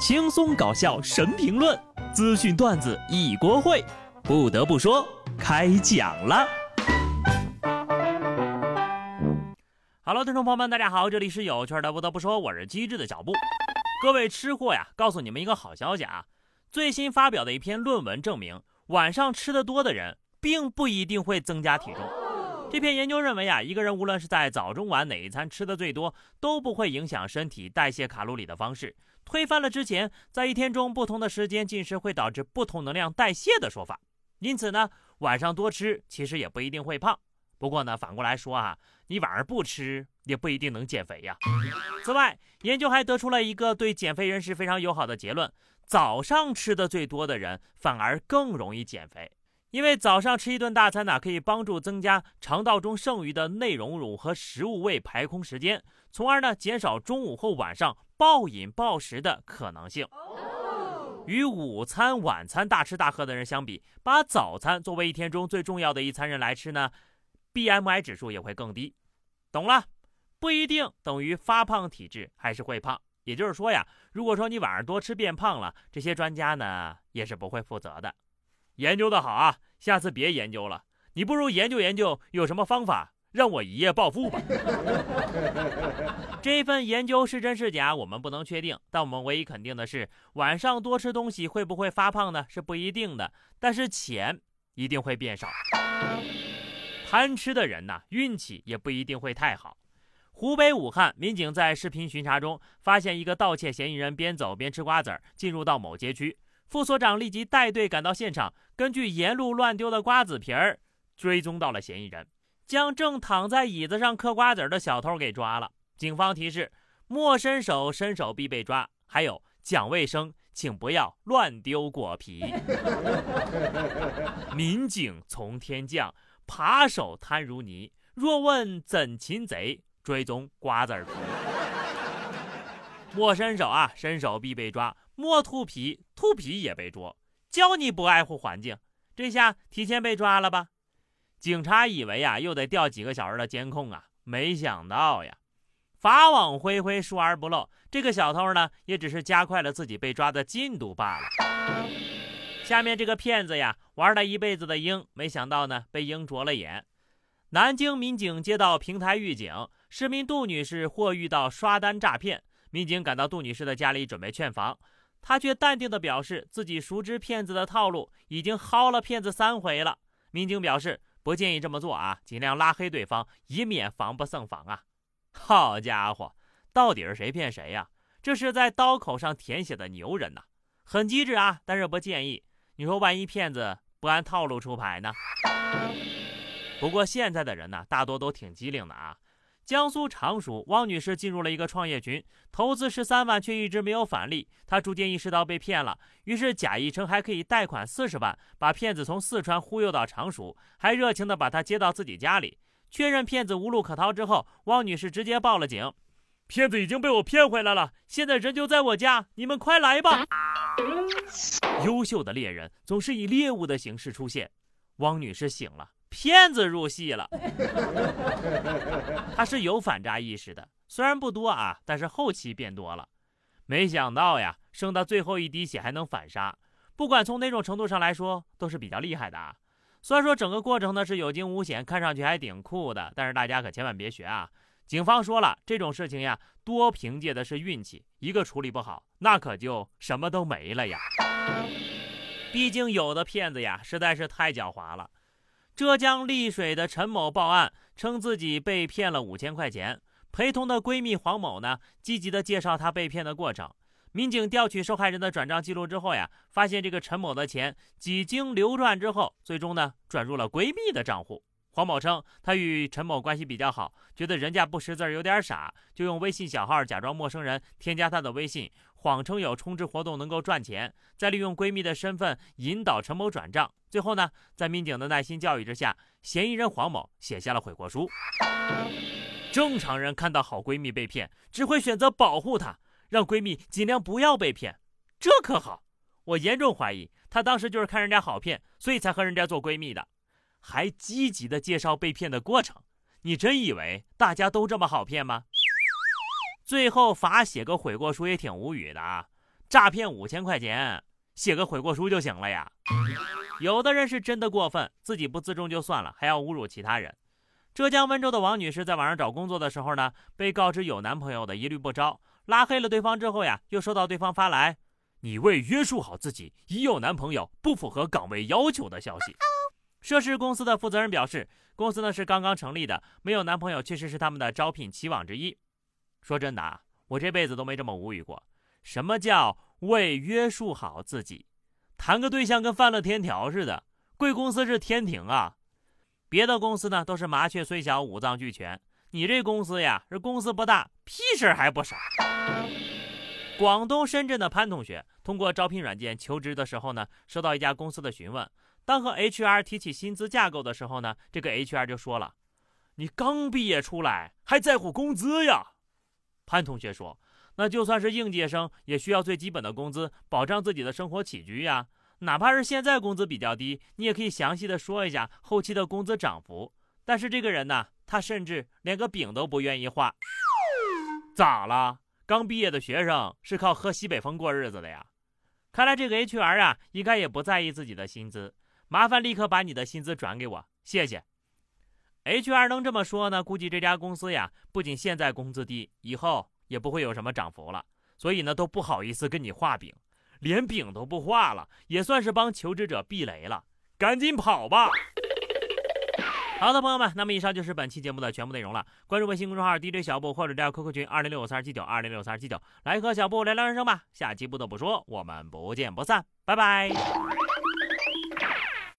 轻松搞笑神评论，资讯段子一锅烩。不得不说，开讲了。Hello，听众朋友们，大家好，这里是有趣的。不得不说，我是机智的小布。各位吃货呀，告诉你们一个好消息啊！最新发表的一篇论文证明，晚上吃的多的人，并不一定会增加体重。这篇研究认为啊，一个人无论是在早中晚哪一餐吃的最多，都不会影响身体代谢卡路里的方式。推翻了之前在一天中不同的时间进食会导致不同能量代谢的说法，因此呢，晚上多吃其实也不一定会胖。不过呢，反过来说啊，你晚上不吃也不一定能减肥呀。此外，研究还得出了一个对减肥人士非常友好的结论：早上吃的最多的人反而更容易减肥，因为早上吃一顿大餐呢，可以帮助增加肠道中剩余的内容物和食物胃排空时间，从而呢减少中午或晚上。暴饮暴食的可能性，与午餐、晚餐大吃大喝的人相比，把早餐作为一天中最重要的一餐人来吃呢，BMI 指数也会更低。懂了？不一定等于发胖体质，还是会胖。也就是说呀，如果说你晚上多吃变胖了，这些专家呢也是不会负责的。研究的好啊，下次别研究了，你不如研究研究有什么方法。让我一夜暴富吧！这份研究是真是假，我们不能确定。但我们唯一肯定的是，晚上多吃东西会不会发胖呢？是不一定的。但是钱一定会变少。贪吃的人呐，运气也不一定会太好。湖北武汉民警在视频巡查中，发现一个盗窃嫌疑人边走边吃瓜子儿，进入到某街区。副所长立即带队赶到现场，根据沿路乱丢的瓜子皮儿，追踪到了嫌疑人。将正躺在椅子上嗑瓜子的小偷给抓了。警方提示：莫伸手，伸手必被抓。还有讲卫生，请不要乱丢果皮。民警从天降，扒手贪如泥。若问怎擒贼，追踪瓜子皮。莫伸手啊，伸手必被抓；摸兔皮，兔皮也被捉。教你不爱护环境，这下提前被抓了吧？警察以为呀，又得调几个小时的监控啊，没想到呀，法网恢恢，疏而不漏。这个小偷呢，也只是加快了自己被抓的进度罢了。下面这个骗子呀，玩了一辈子的鹰，没想到呢，被鹰啄了眼。南京民警接到平台预警，市民杜女士或遇到刷单诈骗，民警赶到杜女士的家里准备劝防，他却淡定地表示自己熟知骗子的套路，已经薅了骗子三回了。民警表示。不建议这么做啊，尽量拉黑对方，以免防不胜防啊！好家伙，到底是谁骗谁呀？这是在刀口上舔血的牛人呐，很机智啊，但是不建议。你说万一骗子不按套路出牌呢？不过现在的人呢，大多都挺机灵的啊。江苏常熟，汪女士进入了一个创业群，投资十三万，却一直没有返利。她逐渐意识到被骗了，于是假意称还可以贷款四十万，把骗子从四川忽悠到常熟，还热情地把他接到自己家里。确认骗子无路可逃之后，汪女士直接报了警。骗子已经被我骗回来了，现在人就在我家，你们快来吧！优秀的猎人总是以猎物的形式出现。汪女士醒了。骗子入戏了，他是有反诈意识的，虽然不多啊，但是后期变多了。没想到呀，剩到最后一滴血还能反杀，不管从哪种程度上来说，都是比较厉害的啊。虽然说整个过程呢是有惊无险，看上去还挺酷的，但是大家可千万别学啊。警方说了，这种事情呀，多凭借的是运气，一个处理不好，那可就什么都没了呀。毕竟有的骗子呀，实在是太狡猾了。浙江丽水的陈某报案称自己被骗了五千块钱，陪同的闺蜜黄某呢，积极的介绍她被骗的过程。民警调取受害人的转账记录之后呀，发现这个陈某的钱几经流转之后，最终呢转入了闺蜜的账户。黄某称，她与陈某关系比较好，觉得人家不识字有点傻，就用微信小号假装陌生人，添加她的微信，谎称有充值活动能够赚钱，再利用闺蜜的身份引导陈某转账。最后呢，在民警的耐心教育之下，嫌疑人黄某写下了悔过书。正常人看到好闺蜜被骗，只会选择保护她，让闺蜜尽量不要被骗，这可好？我严重怀疑她当时就是看人家好骗，所以才和人家做闺蜜的。还积极的介绍被骗的过程，你真以为大家都这么好骗吗？最后罚写个悔过书也挺无语的啊！诈骗五千块钱，写个悔过书就行了呀。有的人是真的过分，自己不自重就算了，还要侮辱其他人。浙江温州的王女士在网上找工作的时候呢，被告知有男朋友的一律不招，拉黑了对方之后呀，又收到对方发来“你未约束好自己，已有男朋友，不符合岗位要求”的消息。涉事公司的负责人表示，公司呢是刚刚成立的，没有男朋友确实是他们的招聘期望之一。说真的啊，我这辈子都没这么无语过。什么叫未约束好自己？谈个对象跟犯了天条似的。贵公司是天庭啊，别的公司呢都是麻雀虽小五脏俱全，你这公司呀是公司不大，屁事还不少。广东深圳的潘同学通过招聘软件求职的时候呢，收到一家公司的询问。当和 HR 提起薪资架构的时候呢，这个 HR 就说了：“你刚毕业出来，还在乎工资呀？”潘同学说：“那就算是应届生，也需要最基本的工资，保障自己的生活起居呀。哪怕是现在工资比较低，你也可以详细的说一下后期的工资涨幅。但是这个人呢，他甚至连个饼都不愿意画。咋了？刚毕业的学生是靠喝西北风过日子的呀？看来这个 HR 啊，应该也不在意自己的薪资。麻烦立刻把你的薪资转给我，谢谢。HR 能这么说呢？估计这家公司呀，不仅现在工资低，以后也不会有什么涨幅了，所以呢，都不好意思跟你画饼，连饼都不画了，也算是帮求职者避雷了。赶紧跑吧！好的，朋友们，那么以上就是本期节目的全部内容了。关注微信公众号 DJ 小布，或者加 QQ 群二零六五三二七九二零六三二七九，来和小布聊聊人生吧。下期不得不说，我们不见不散，拜拜。